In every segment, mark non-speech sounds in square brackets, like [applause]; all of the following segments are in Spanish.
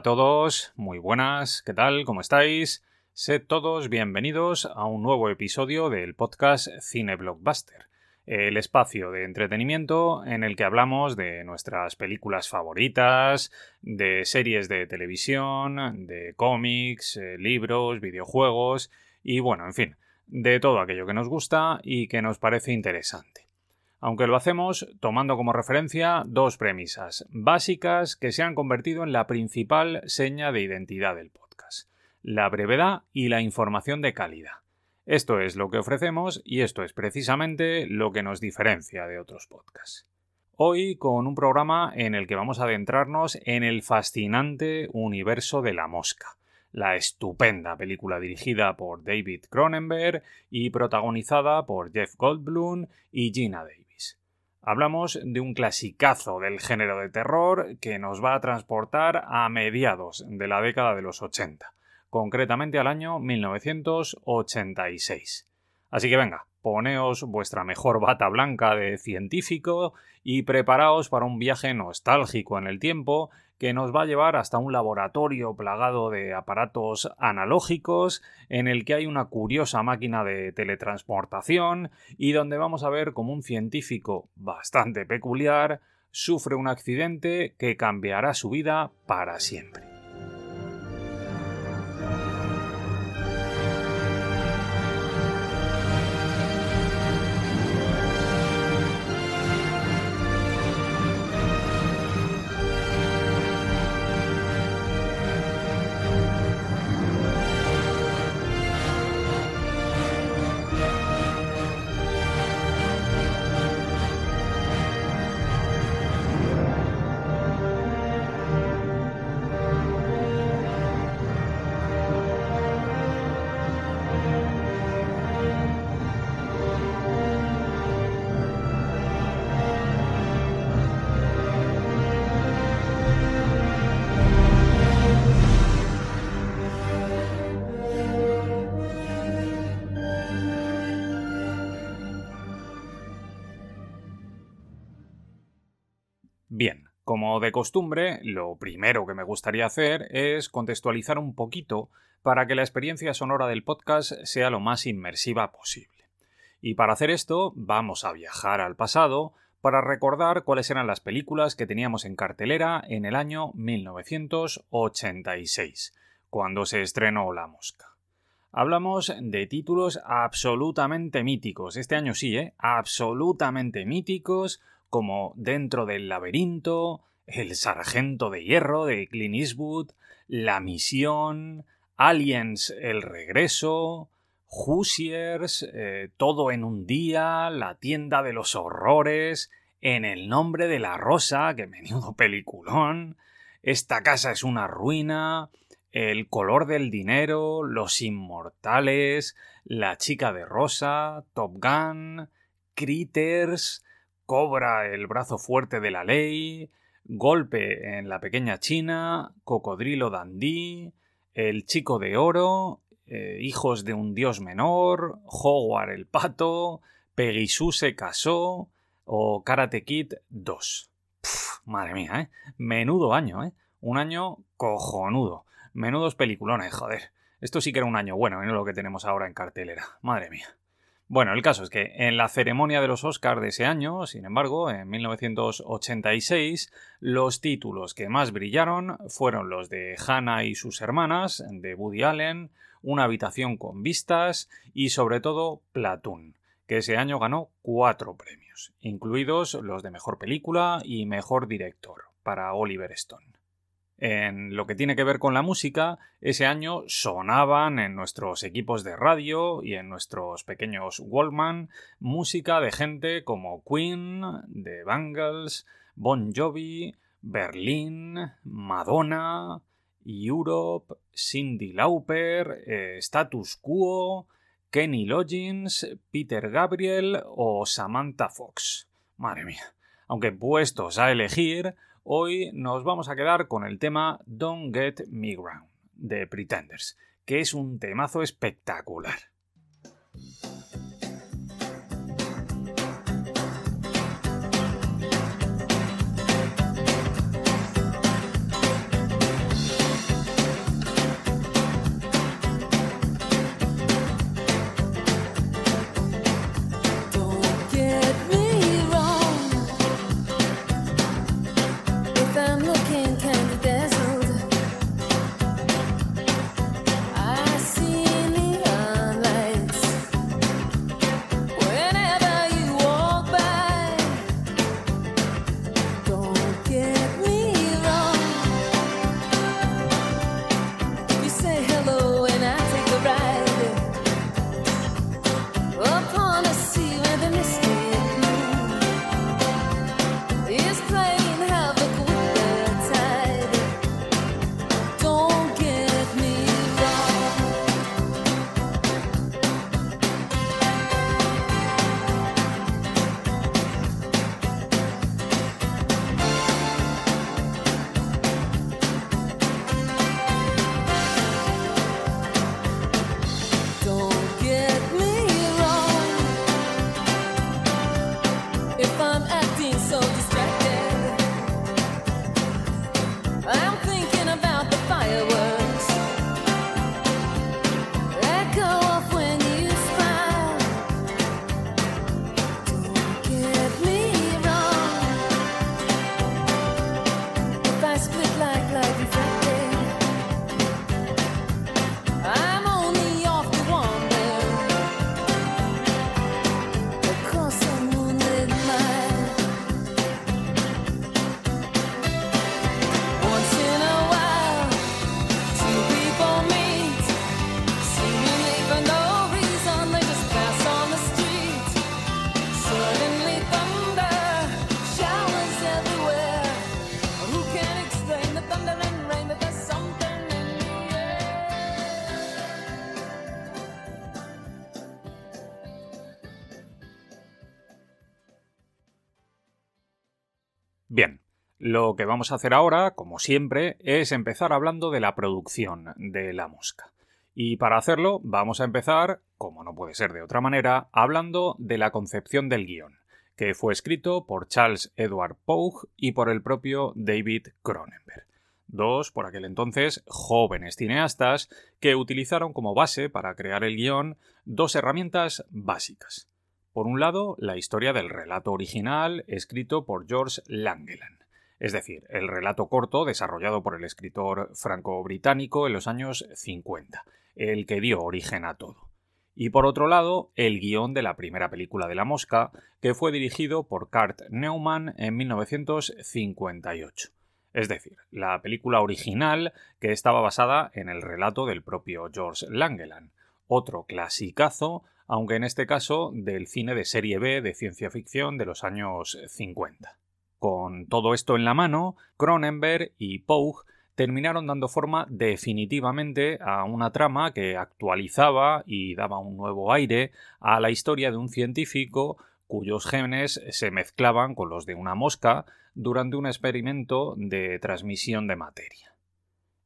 a todos, muy buenas, ¿qué tal? ¿Cómo estáis? Sed todos bienvenidos a un nuevo episodio del podcast Cine Blockbuster, el espacio de entretenimiento en el que hablamos de nuestras películas favoritas, de series de televisión, de cómics, eh, libros, videojuegos y bueno, en fin, de todo aquello que nos gusta y que nos parece interesante aunque lo hacemos tomando como referencia dos premisas básicas que se han convertido en la principal seña de identidad del podcast, la brevedad y la información de calidad. Esto es lo que ofrecemos y esto es precisamente lo que nos diferencia de otros podcasts. Hoy con un programa en el que vamos a adentrarnos en el fascinante universo de la mosca, la estupenda película dirigida por David Cronenberg y protagonizada por Jeff Goldblum y Gina Davis. Hablamos de un clasicazo del género de terror que nos va a transportar a mediados de la década de los 80, concretamente al año 1986. Así que venga, poneos vuestra mejor bata blanca de científico y preparaos para un viaje nostálgico en el tiempo que nos va a llevar hasta un laboratorio plagado de aparatos analógicos en el que hay una curiosa máquina de teletransportación y donde vamos a ver cómo un científico bastante peculiar sufre un accidente que cambiará su vida para siempre. Como de costumbre, lo primero que me gustaría hacer es contextualizar un poquito para que la experiencia sonora del podcast sea lo más inmersiva posible. Y para hacer esto, vamos a viajar al pasado para recordar cuáles eran las películas que teníamos en cartelera en el año 1986, cuando se estrenó La Mosca. Hablamos de títulos absolutamente míticos, este año sí, ¿eh? absolutamente míticos, como Dentro del laberinto, El sargento de hierro de Clint Eastwood, La misión, Aliens el regreso, Hoosiers, eh, Todo en un día, La tienda de los horrores, En el nombre de la rosa, que [laughs] menudo peliculón, Esta casa es una ruina, El color del dinero, Los inmortales, La chica de rosa, Top Gun, Critters, Cobra el brazo fuerte de la ley, Golpe en la pequeña China, Cocodrilo Dandí, El chico de oro, eh, Hijos de un dios menor, Howard el pato, Peggy se casó o Karate Kid 2. madre mía, ¿eh? Menudo año, ¿eh? Un año cojonudo. Menudos peliculones, joder. Esto sí que era un año bueno, no lo que tenemos ahora en cartelera. Madre mía. Bueno, el caso es que en la ceremonia de los Oscars de ese año, sin embargo, en 1986, los títulos que más brillaron fueron los de Hannah y sus hermanas, de Woody Allen, Una habitación con vistas y sobre todo Platoon, que ese año ganó cuatro premios, incluidos los de Mejor Película y Mejor Director, para Oliver Stone. En lo que tiene que ver con la música, ese año sonaban en nuestros equipos de radio y en nuestros pequeños Wallman música de gente como Queen, The Bangles, Bon Jovi, Berlín, Madonna, Europe, Cindy Lauper, eh, Status Quo, Kenny Loggins, Peter Gabriel o Samantha Fox. Madre mía. Aunque puestos a elegir, Hoy nos vamos a quedar con el tema Don't Get Me Ground de Pretenders, que es un temazo espectacular. Bien, lo que vamos a hacer ahora, como siempre, es empezar hablando de la producción de La Mosca. Y para hacerlo vamos a empezar, como no puede ser de otra manera, hablando de la concepción del guion, que fue escrito por Charles Edward Pogue y por el propio David Cronenberg. Dos, por aquel entonces, jóvenes cineastas que utilizaron como base para crear el guion dos herramientas básicas. Por un lado, la historia del relato original escrito por George Langeland es decir, el relato corto desarrollado por el escritor franco-británico en los años 50, el que dio origen a todo. Y por otro lado, el guion de la primera película de La Mosca, que fue dirigido por Kurt Neumann en 1958. Es decir, la película original que estaba basada en el relato del propio George Langeland, otro clasicazo, aunque en este caso del cine de serie B de ciencia ficción de los años 50. Con todo esto en la mano, Cronenberg y Pogue terminaron dando forma definitivamente a una trama que actualizaba y daba un nuevo aire a la historia de un científico cuyos genes se mezclaban con los de una mosca durante un experimento de transmisión de materia.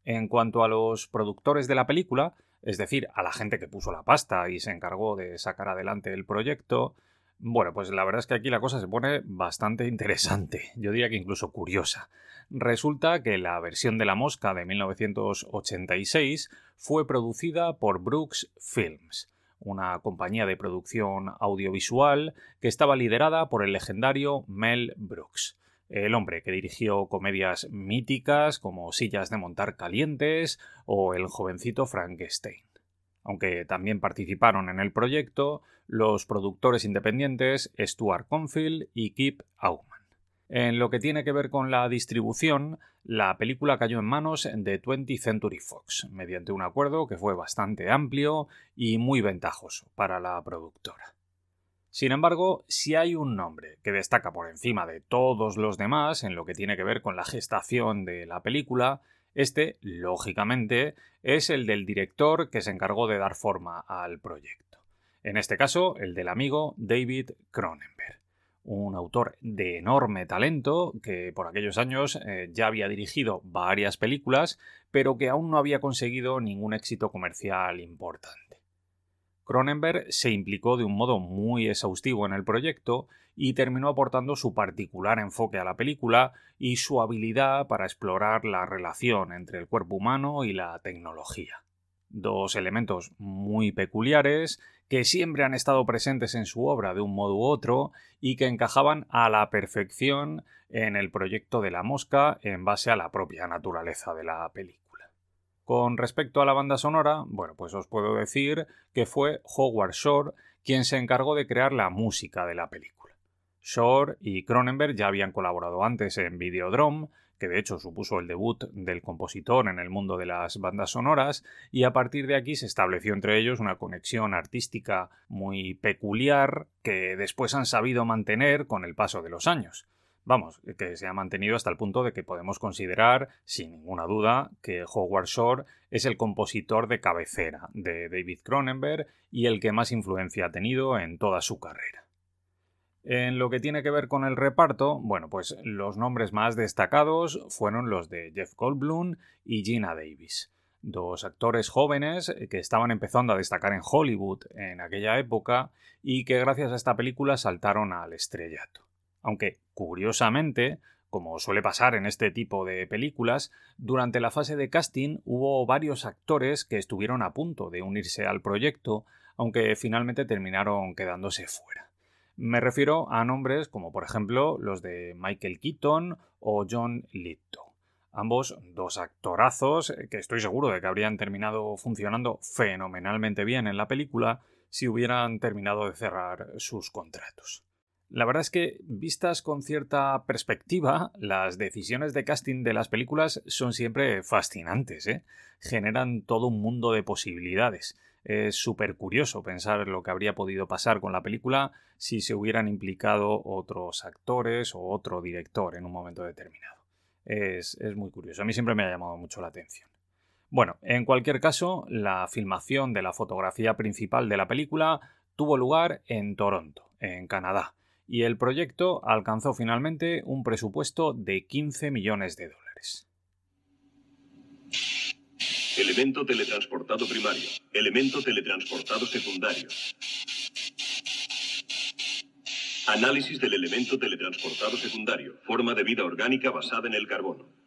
En cuanto a los productores de la película, es decir, a la gente que puso la pasta y se encargó de sacar adelante el proyecto, bueno, pues la verdad es que aquí la cosa se pone bastante interesante, yo diría que incluso curiosa. Resulta que la versión de La Mosca de 1986 fue producida por Brooks Films, una compañía de producción audiovisual que estaba liderada por el legendario Mel Brooks, el hombre que dirigió comedias míticas como Sillas de montar calientes o El jovencito Frankenstein aunque también participaron en el proyecto los productores independientes Stuart Confield y Kip Auman. En lo que tiene que ver con la distribución, la película cayó en manos de 20th Century Fox, mediante un acuerdo que fue bastante amplio y muy ventajoso para la productora. Sin embargo, si hay un nombre que destaca por encima de todos los demás en lo que tiene que ver con la gestación de la película, este, lógicamente, es el del director que se encargó de dar forma al proyecto. En este caso, el del amigo David Cronenberg, un autor de enorme talento que por aquellos años eh, ya había dirigido varias películas, pero que aún no había conseguido ningún éxito comercial importante. Cronenberg se implicó de un modo muy exhaustivo en el proyecto y terminó aportando su particular enfoque a la película y su habilidad para explorar la relación entre el cuerpo humano y la tecnología. Dos elementos muy peculiares que siempre han estado presentes en su obra de un modo u otro y que encajaban a la perfección en el proyecto de la mosca en base a la propia naturaleza de la película. Con respecto a la banda sonora, bueno, pues os puedo decir que fue Howard Shore quien se encargó de crear la música de la película. Shore y Cronenberg ya habían colaborado antes en Videodrome, que de hecho supuso el debut del compositor en el mundo de las bandas sonoras, y a partir de aquí se estableció entre ellos una conexión artística muy peculiar que después han sabido mantener con el paso de los años. Vamos, que se ha mantenido hasta el punto de que podemos considerar, sin ninguna duda, que Howard Shore es el compositor de cabecera de David Cronenberg y el que más influencia ha tenido en toda su carrera. En lo que tiene que ver con el reparto, bueno, pues los nombres más destacados fueron los de Jeff Goldblum y Gina Davis, dos actores jóvenes que estaban empezando a destacar en Hollywood en aquella época y que gracias a esta película saltaron al estrellato aunque, curiosamente, como suele pasar en este tipo de películas, durante la fase de casting hubo varios actores que estuvieron a punto de unirse al proyecto, aunque finalmente terminaron quedándose fuera. Me refiero a nombres como por ejemplo los de Michael Keaton o John Lithgow. Ambos dos actorazos que estoy seguro de que habrían terminado funcionando fenomenalmente bien en la película si hubieran terminado de cerrar sus contratos. La verdad es que, vistas con cierta perspectiva, las decisiones de casting de las películas son siempre fascinantes, ¿eh? Generan todo un mundo de posibilidades. Es súper curioso pensar lo que habría podido pasar con la película si se hubieran implicado otros actores o otro director en un momento determinado. Es, es muy curioso. A mí siempre me ha llamado mucho la atención. Bueno, en cualquier caso, la filmación de la fotografía principal de la película tuvo lugar en Toronto, en Canadá y el proyecto alcanzó finalmente un presupuesto de 15 millones de dólares. Elemento teletransportado primario. Elemento teletransportado secundario. Análisis del elemento teletransportado secundario. Forma de vida orgánica basada en el carbono.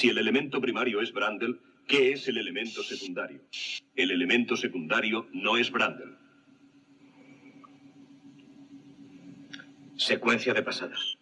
Si el elemento primario es Brandel, ¿qué es el elemento secundario? El elemento secundario no es Brandel. Secuencia de pasadas.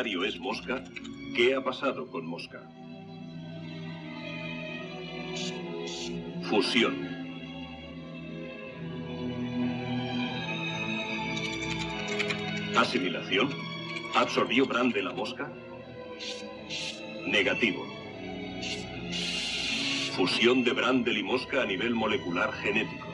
Es mosca, ¿qué ha pasado con mosca? Fusión. Asimilación. ¿Absorbió Brand de la mosca? Negativo. Fusión de Brandel y mosca a nivel molecular genético.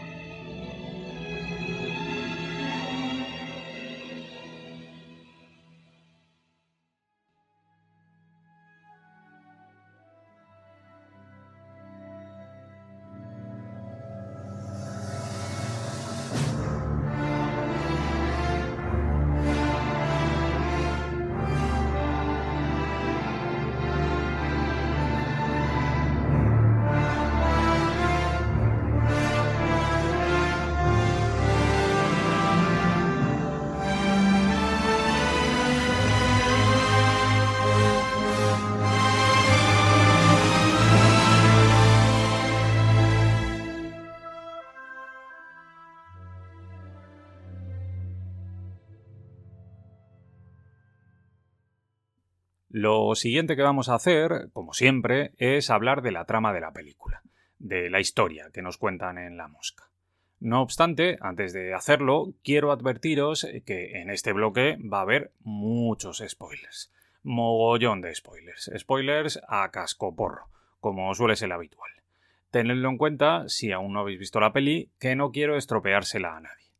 Lo siguiente que vamos a hacer, como siempre, es hablar de la trama de la película, de la historia que nos cuentan en La Mosca. No obstante, antes de hacerlo, quiero advertiros que en este bloque va a haber muchos spoilers. Mogollón de spoilers. Spoilers a cascoporro, como suele ser habitual. Tenedlo en cuenta, si aún no habéis visto la peli, que no quiero estropeársela a nadie.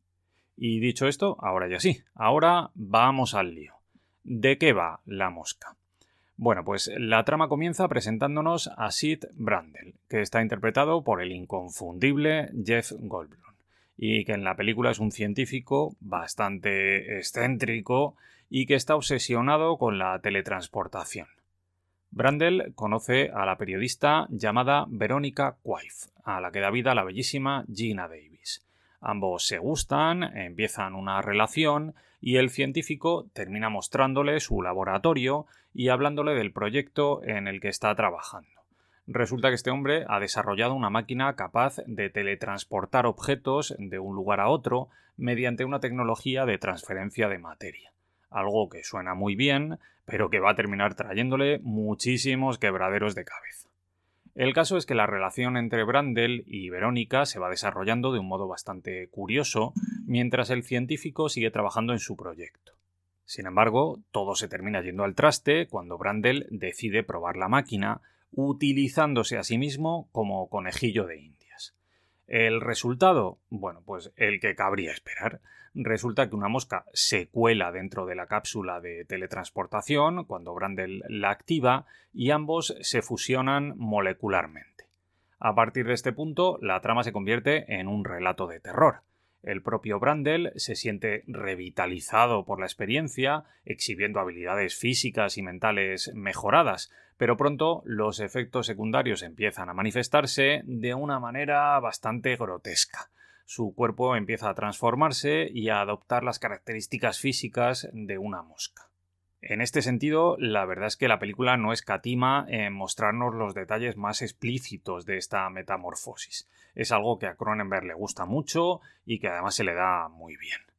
Y dicho esto, ahora ya sí, ahora vamos al lío. ¿De qué va la mosca? Bueno, pues la trama comienza presentándonos a Sid Brandel, que está interpretado por el inconfundible Jeff Goldblum, y que en la película es un científico bastante excéntrico y que está obsesionado con la teletransportación. Brandel conoce a la periodista llamada Verónica Quaife, a la que da vida la bellísima Gina Davis. Ambos se gustan, empiezan una relación y el científico termina mostrándole su laboratorio y hablándole del proyecto en el que está trabajando. Resulta que este hombre ha desarrollado una máquina capaz de teletransportar objetos de un lugar a otro mediante una tecnología de transferencia de materia. Algo que suena muy bien, pero que va a terminar trayéndole muchísimos quebraderos de cabeza. El caso es que la relación entre Brandel y Verónica se va desarrollando de un modo bastante curioso mientras el científico sigue trabajando en su proyecto. Sin embargo, todo se termina yendo al traste cuando Brandel decide probar la máquina utilizándose a sí mismo como conejillo de indias. El resultado, bueno, pues el que cabría esperar. Resulta que una mosca se cuela dentro de la cápsula de teletransportación cuando Brandel la activa y ambos se fusionan molecularmente. A partir de este punto, la trama se convierte en un relato de terror. El propio Brandel se siente revitalizado por la experiencia, exhibiendo habilidades físicas y mentales mejoradas, pero pronto los efectos secundarios empiezan a manifestarse de una manera bastante grotesca su cuerpo empieza a transformarse y a adoptar las características físicas de una mosca. En este sentido, la verdad es que la película no escatima en mostrarnos los detalles más explícitos de esta metamorfosis. Es algo que a Cronenberg le gusta mucho y que además se le da muy bien.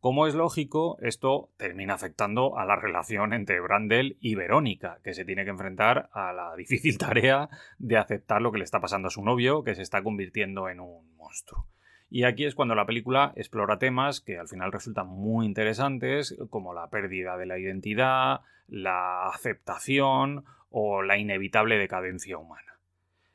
Como es lógico, esto termina afectando a la relación entre Brandel y Verónica, que se tiene que enfrentar a la [laughs] difícil tarea de aceptar lo que le está pasando a su novio, que se está convirtiendo en un monstruo. Y aquí es cuando la película explora temas que al final resultan muy interesantes, como la pérdida de la identidad, la aceptación o la inevitable decadencia humana.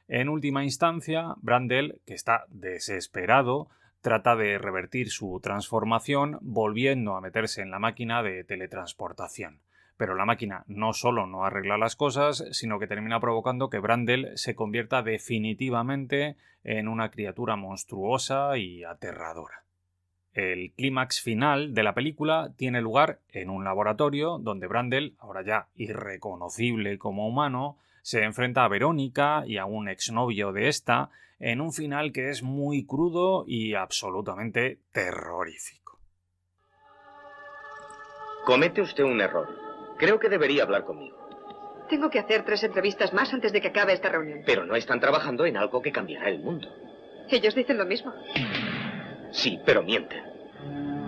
En última instancia, Brandel, que está desesperado, trata de revertir su transformación volviendo a meterse en la máquina de teletransportación. Pero la máquina no solo no arregla las cosas, sino que termina provocando que Brandel se convierta definitivamente en una criatura monstruosa y aterradora. El clímax final de la película tiene lugar en un laboratorio donde Brandel, ahora ya irreconocible como humano, se enfrenta a Verónica y a un exnovio de esta en un final que es muy crudo y absolutamente terrorífico. Comete usted un error. Creo que debería hablar conmigo. Tengo que hacer tres entrevistas más antes de que acabe esta reunión. Pero no están trabajando en algo que cambiará el mundo. Ellos dicen lo mismo. Sí, pero mienten.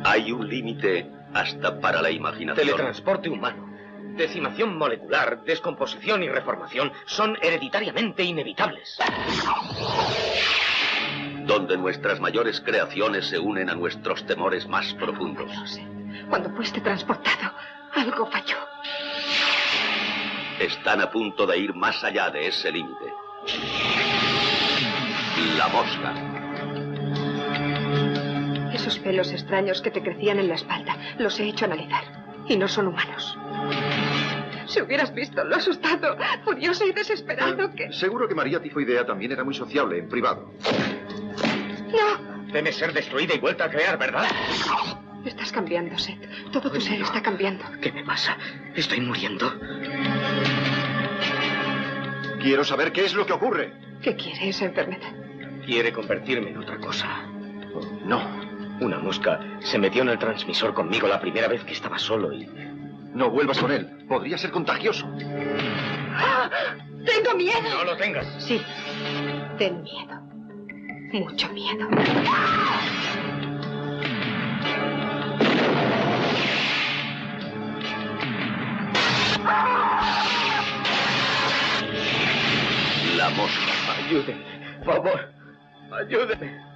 Hay un límite hasta para la imaginación. Teletransporte humano decimación molecular, descomposición y reformación son hereditariamente inevitables. Donde nuestras mayores creaciones se unen a nuestros temores más profundos. Cuando fuiste transportado, algo falló. Están a punto de ir más allá de ese límite. La mosca. Esos pelos extraños que te crecían en la espalda, los he hecho analizar. Y no son humanos. Si hubieras visto lo asustado, furioso y desesperado que... Seguro que María Tifoidea también era muy sociable en privado. No. Teme ser destruida y vuelta a crear, ¿verdad? Estás cambiando, Seth. Todo tu ser está cambiando. ¿Qué me pasa? Estoy muriendo. Quiero saber qué es lo que ocurre. ¿Qué quiere esa enfermedad? Quiere convertirme en otra cosa. No, Una mosca se metió en el transmisor conmigo la primera vez que estaba solo y... no vuelvas con él. Podría ser contagioso. ¡Ah! ¡Tengo miedo! No lo tengas. Sí. Ten miedo. Mucho miedo. La mosca. Ayúdenme. Por favor. Ayúdenme.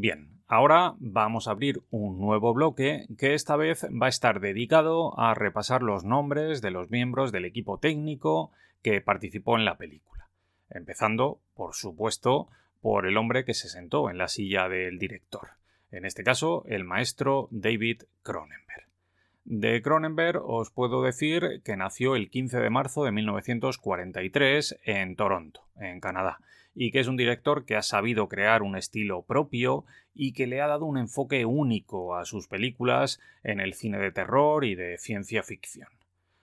Bien, ahora vamos a abrir un nuevo bloque que esta vez va a estar dedicado a repasar los nombres de los miembros del equipo técnico que participó en la película. Empezando, por supuesto, por el hombre que se sentó en la silla del director. En este caso, el maestro David Cronenberg. De Cronenberg os puedo decir que nació el 15 de marzo de 1943 en Toronto, en Canadá, y que es un director que ha sabido crear un estilo propio y que le ha dado un enfoque único a sus películas en el cine de terror y de ciencia ficción.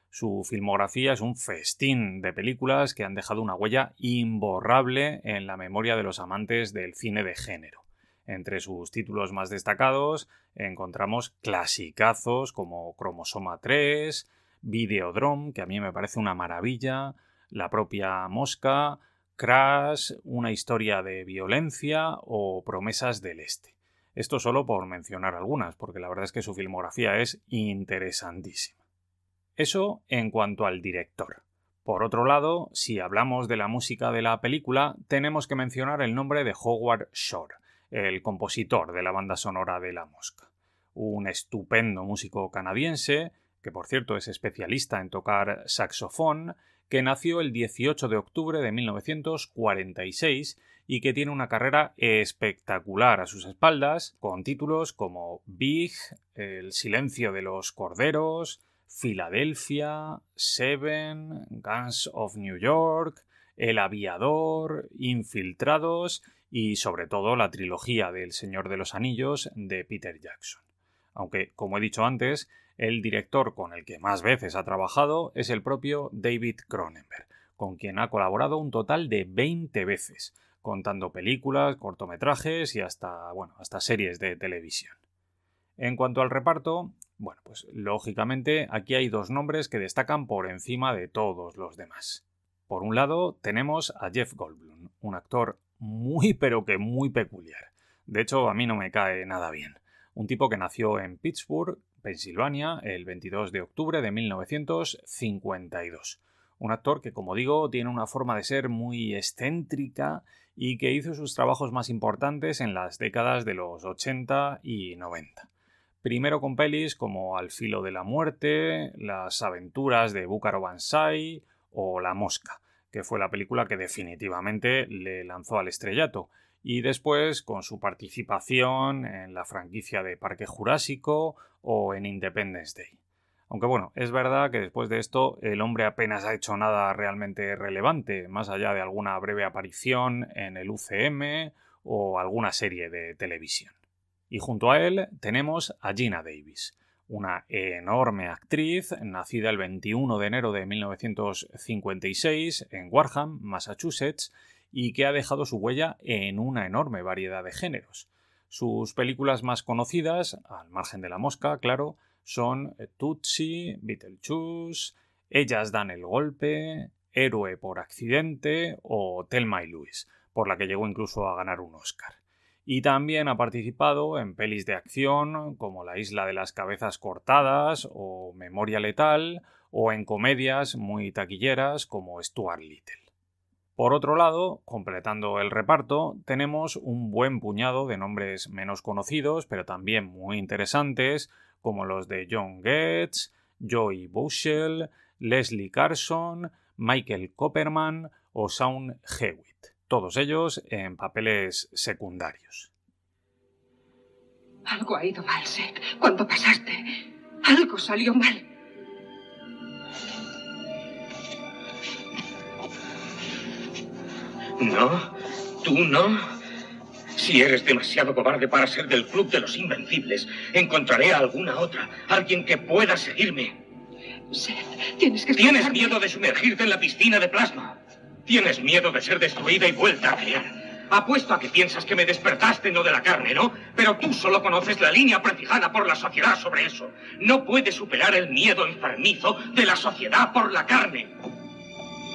Su filmografía es un festín de películas que han dejado una huella imborrable en la memoria de los amantes del cine de género. Entre sus títulos más destacados encontramos clasicazos como Cromosoma 3, Videodrome, que a mí me parece una maravilla, La propia Mosca, Crash, Una historia de violencia o Promesas del Este. Esto solo por mencionar algunas, porque la verdad es que su filmografía es interesantísima. Eso en cuanto al director. Por otro lado, si hablamos de la música de la película, tenemos que mencionar el nombre de Howard Shore, el compositor de la banda sonora de La Mosca. Un estupendo músico canadiense, que por cierto es especialista en tocar saxofón, que nació el 18 de octubre de 1946 y que tiene una carrera espectacular a sus espaldas, con títulos como Big, El silencio de los corderos, Filadelfia, Seven, Guns of New York, El aviador, Infiltrados y sobre todo la trilogía del Señor de los Anillos de Peter Jackson. aunque, como he dicho antes, el director con el que más veces ha trabajado es el propio David Cronenberg, con quien ha colaborado un total de 20 veces, contando películas, cortometrajes y hasta, bueno, hasta series de televisión. En cuanto al reparto, bueno, pues lógicamente aquí hay dos nombres que destacan por encima de todos los demás. Por un lado, tenemos a Jeff Goldblum, un actor muy pero que muy peculiar. De hecho, a mí no me cae nada bien. Un tipo que nació en Pittsburgh, Pensilvania, el 22 de octubre de 1952. Un actor que, como digo, tiene una forma de ser muy excéntrica y que hizo sus trabajos más importantes en las décadas de los 80 y 90. Primero con pelis como Al filo de la muerte, Las aventuras de Búcaro Banzai o La mosca, que fue la película que definitivamente le lanzó al estrellato, y después con su participación en la franquicia de Parque Jurásico o en Independence Day. Aunque bueno, es verdad que después de esto el hombre apenas ha hecho nada realmente relevante, más allá de alguna breve aparición en el UCM o alguna serie de televisión. Y junto a él tenemos a Gina Davis, una enorme actriz nacida el 21 de enero de 1956 en Warham, Massachusetts, y que ha dejado su huella en una enorme variedad de géneros. Sus películas más conocidas, al margen de la mosca, claro, son Tootsie, Beetlejuice, Ellas dan el golpe, Héroe por accidente o Thelma y Louise, por la que llegó incluso a ganar un Oscar y también ha participado en pelis de acción como La isla de las cabezas cortadas o Memoria letal o en comedias muy taquilleras como Stuart Little. Por otro lado, completando el reparto, tenemos un buen puñado de nombres menos conocidos, pero también muy interesantes, como los de John Getz, Joey Bushell, Leslie Carson, Michael Copperman o Sean Hewitt todos ellos en papeles secundarios. Algo ha ido mal, Seth. Cuando pasaste, algo salió mal. No, tú no. Si eres demasiado cobarde para ser del club de los invencibles, encontraré a alguna otra, alguien que pueda seguirme. Seth, tienes que... Tienes miedo de sumergirte en la piscina de plasma. Tienes miedo de ser destruida y vuelta a crear. Apuesto a que piensas que me despertaste no de la carne, ¿no? Pero tú solo conoces la línea prefijada por la sociedad sobre eso. No puedes superar el miedo enfermizo de la sociedad por la carne.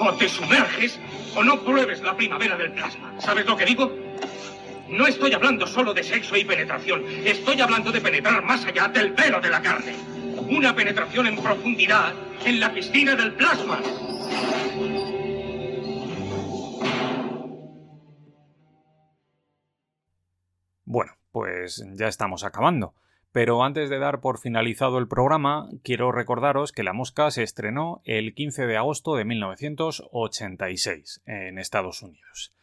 O te sumerges o no pruebes la primavera del plasma. ¿Sabes lo que digo? No estoy hablando solo de sexo y penetración. Estoy hablando de penetrar más allá del velo de la carne. Una penetración en profundidad en la piscina del plasma. Pues ya estamos acabando. Pero antes de dar por finalizado el programa, quiero recordaros que La Mosca se estrenó el 15 de agosto de 1986 en Estados Unidos.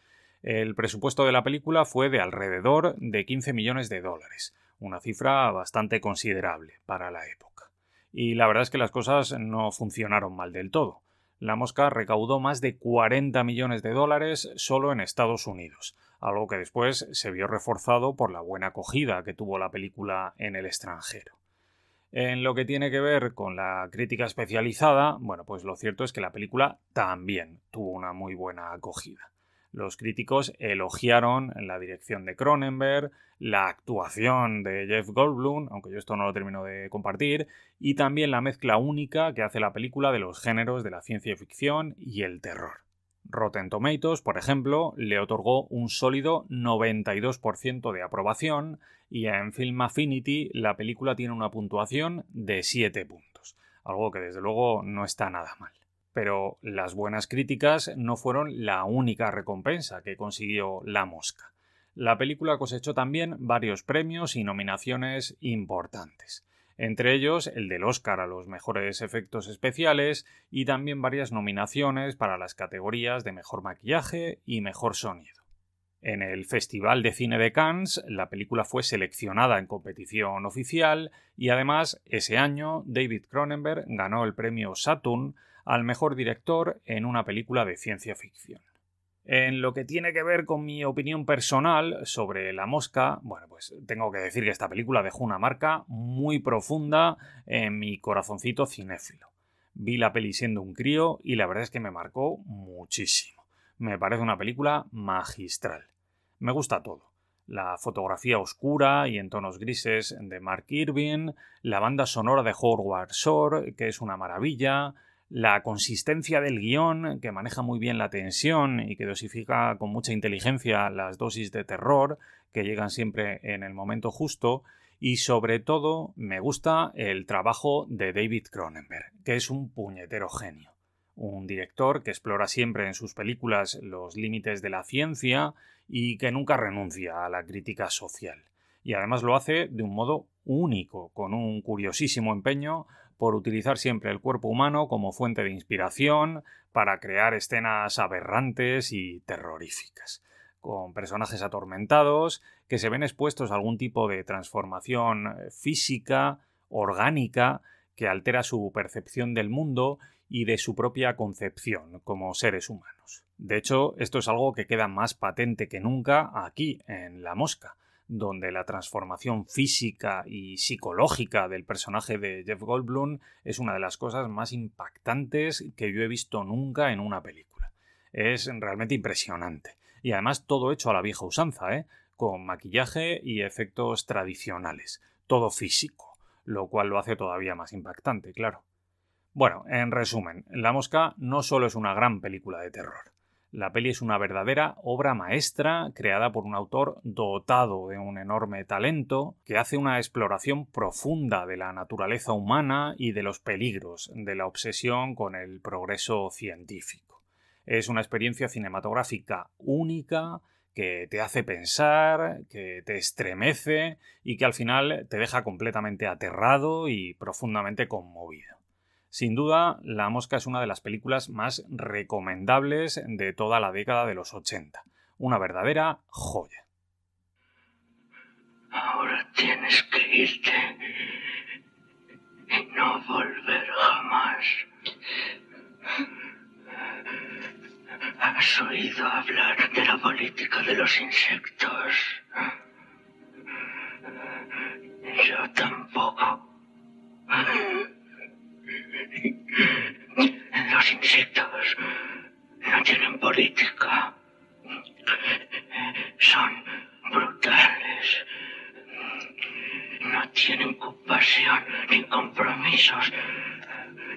El presupuesto de la película fue de alrededor de 15 millones de dólares, una cifra bastante considerable para la época. Y la verdad es que las cosas no funcionaron mal del todo. La Mosca recaudó más de 40 millones de dólares solo en Estados Unidos, algo que después se vio reforzado por la buena acogida que tuvo la película en el extranjero. En lo que tiene que ver con la crítica especializada, bueno, pues lo cierto es que la película también tuvo una muy buena acogida. Los críticos elogiaron la dirección de Cronenberg, la actuación de Jeff Goldblum, aunque yo esto no lo termino de compartir, y también la mezcla única que hace la película de los géneros de la ciencia ficción y el terror. Rotten Tomatoes, por ejemplo, le otorgó un sólido 92% de aprobación y en Film Affinity la película tiene una puntuación de 7 puntos, algo que desde luego no está nada mal. Pero las buenas críticas no fueron la única recompensa que consiguió La Mosca. La película cosechó también varios premios y nominaciones importantes entre ellos el del Oscar a los mejores efectos especiales y también varias nominaciones para las categorías de mejor maquillaje y mejor sonido. En el Festival de Cine de Cannes, la película fue seleccionada en competición oficial y además ese año David Cronenberg ganó el premio Saturn al mejor director en una película de ciencia ficción. En lo que tiene que ver con mi opinión personal sobre La Mosca, bueno, pues tengo que decir que esta película dejó una marca muy profunda en mi corazoncito cinéfilo. Vi la peli siendo un crío y la verdad es que me marcó muchísimo. Me parece una película magistral. Me gusta todo. La fotografía oscura y en tonos grises de Mark Irving, la banda sonora de Howard Shore, que es una maravilla, la consistencia del guion, que maneja muy bien la tensión y que dosifica con mucha inteligencia las dosis de terror que llegan siempre en el momento justo, y sobre todo me gusta el trabajo de David Cronenberg, que es un puñetero genio. Un director que explora siempre en sus películas los límites de la ciencia y que nunca renuncia a la crítica social. Y además lo hace de un modo único, con un curiosísimo empeño por utilizar siempre el cuerpo humano como fuente de inspiración para crear escenas aberrantes y terroríficas, con personajes atormentados que se ven expuestos a algún tipo de transformación eh, física, orgánica, que altera su percepción del mundo y de su propia concepción como seres humanos. De hecho, esto es algo que queda más patente que nunca aquí, en La Mosca, donde la transformación física y psicológica del personaje de Jeff Goldblum es una de las cosas más impactantes que yo he visto nunca en una película. Es realmente impresionante. Y además todo hecho a la vieja usanza, ¿eh? con maquillaje y efectos tradicionales. Todo físico, lo cual lo hace todavía más impactante, claro. Bueno, en resumen, La Mosca no solo es una gran película de terror, la peli es una verdadera obra maestra creada por un autor dotado de un enorme talento que hace una exploración profunda de la naturaleza humana y de los peligros de la obsesión con el progreso científico. Es una experiencia cinematográfica única que te hace pensar, que te estremece y que al final te deja completamente aterrado y profundamente conmovido. Sin duda, La Mosca es una de las películas más recomendables de toda la década de los 80. Una verdadera joya. Ahora tienes que irte y no volver jamás. ¿Has oído hablar de la política de los insectos? Yo tampoco. Los insectos no tienen política. Son brutales. No tienen compasión ni compromisos.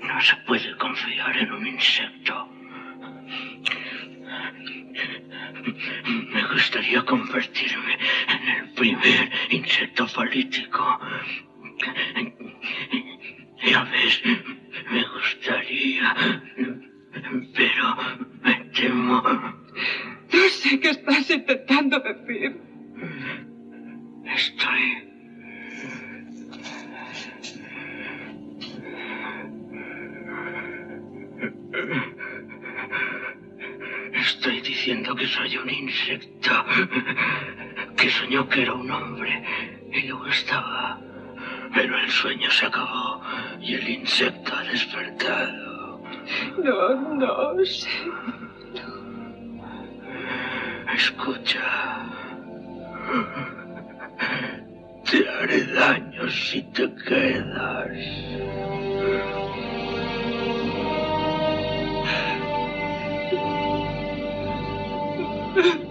No se puede confiar en un insecto. Me gustaría convertirme en el primer insecto político. que soñó que era un hombre y luego estaba. Pero el sueño se acabó y el insecto ha despertado. No, no, sí. No. Escucha. Te haré daño si te quedas. [laughs]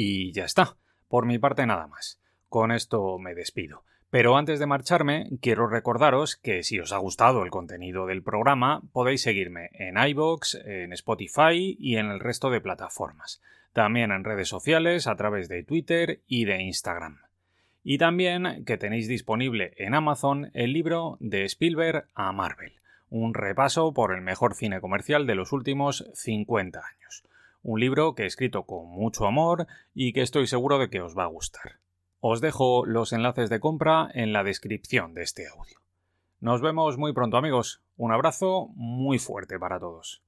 Y ya está. Por mi parte nada más. Con esto me despido. Pero antes de marcharme, quiero recordaros que si os ha gustado el contenido del programa, podéis seguirme en iBox, en Spotify y en el resto de plataformas. También en redes sociales a través de Twitter y de Instagram. Y también que tenéis disponible en Amazon el libro de Spielberg a Marvel, un repaso por el mejor cine comercial de los últimos 50 años. Un libro que he escrito con mucho amor y que estoy seguro de que os va a gustar. Os dejo los enlaces de compra en la descripción de este audio. Nos vemos muy pronto amigos. Un abrazo muy fuerte para todos.